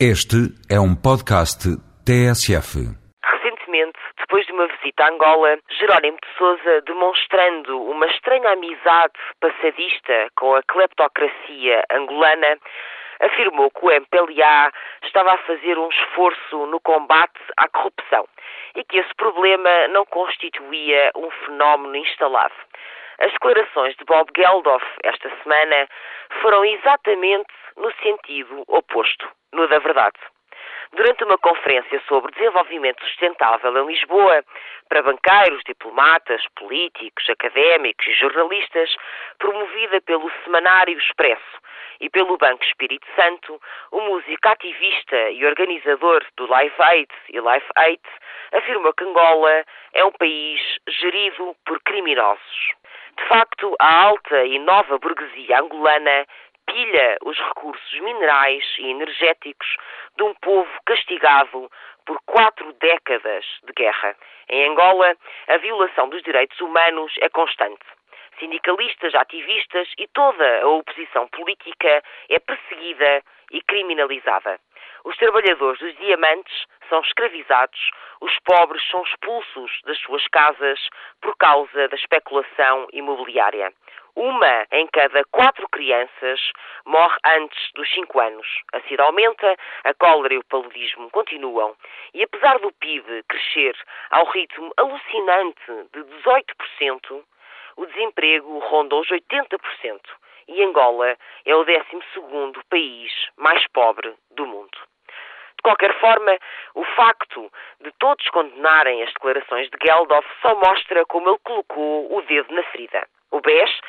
Este é um podcast TSF. Recentemente, depois de uma visita a Angola, Jerónimo de Sousa, demonstrando uma estranha amizade passadista com a cleptocracia angolana, afirmou que o MPLA estava a fazer um esforço no combate à corrupção e que esse problema não constituía um fenómeno instalado. As declarações de Bob Geldof esta semana foram exatamente no sentido oposto, no da verdade. Durante uma conferência sobre desenvolvimento sustentável em Lisboa, para banqueiros, diplomatas, políticos, académicos e jornalistas, promovida pelo Semanário Expresso e pelo Banco Espírito Santo, o músico ativista e organizador do Live Aid e Life Aid afirmou que Angola é um país gerido por criminosos. De facto, a alta e nova burguesia angolana pilha os recursos minerais e energéticos de um povo castigado por quatro décadas de guerra. Em Angola, a violação dos direitos humanos é constante. Sindicalistas, ativistas e toda a oposição política é perseguida e criminalizada. Os trabalhadores dos diamantes são escravizados, os pobres são expulsos das suas casas por causa da especulação imobiliária. Uma em cada quatro crianças morre antes dos cinco anos. A sida aumenta, a cólera e o paludismo continuam. E apesar do PIB crescer ao ritmo alucinante de 18%, o desemprego ronda os 80% e Angola é o 12 país mais pobre do mundo. De qualquer forma, o facto de todos condenarem as declarações de Geldof só mostra como ele colocou o dedo na ferida. O BES,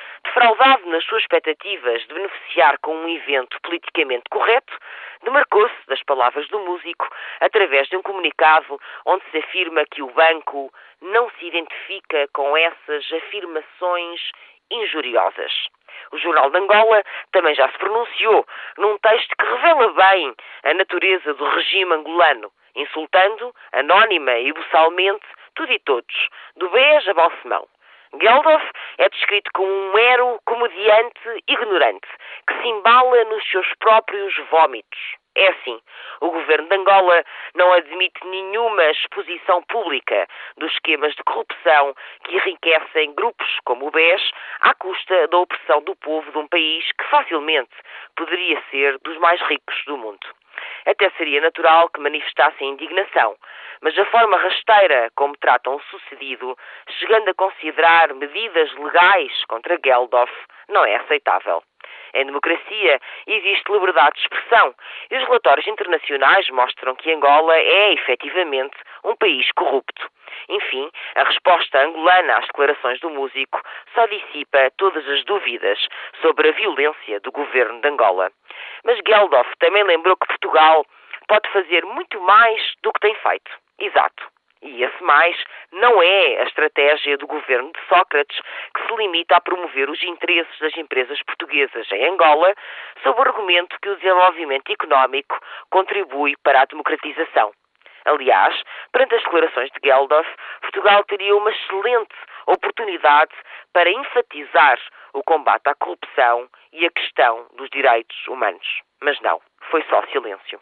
defraudado nas suas expectativas de beneficiar com um evento politicamente correto, demarcou-se das palavras do músico através de um comunicado onde se afirma que o banco não se identifica com essas afirmações injuriosas. O Jornal de Angola também já se pronunciou num texto que revela bem a natureza do regime angolano, insultando, anónima e buçalmente, tudo e todos, do BES a Balsemão. Geldof é descrito como um mero comediante ignorante que se embala nos seus próprios vômitos. É assim, o governo de Angola não admite nenhuma exposição pública dos esquemas de corrupção que enriquecem grupos como o BES à custa da opressão do povo de um país que facilmente poderia ser dos mais ricos do mundo. Até seria natural que manifestassem indignação, mas a forma rasteira como tratam o sucedido, chegando a considerar medidas legais contra Geldof, não é aceitável. Em democracia existe liberdade de expressão e os relatórios internacionais mostram que Angola é efetivamente um país corrupto. Enfim, a resposta angolana às declarações do músico só dissipa todas as dúvidas sobre a violência do governo de Angola. Mas Geldof também lembrou que Portugal pode fazer muito mais do que tem feito. Exato. E esse mais não é a estratégia do governo de Sócrates, que se limita a promover os interesses das empresas portuguesas em Angola, sob o argumento que o desenvolvimento económico contribui para a democratização. Aliás, perante as declarações de Geldof, Portugal teria uma excelente oportunidade para enfatizar o combate à corrupção e a questão dos direitos humanos. Mas não, foi só silêncio.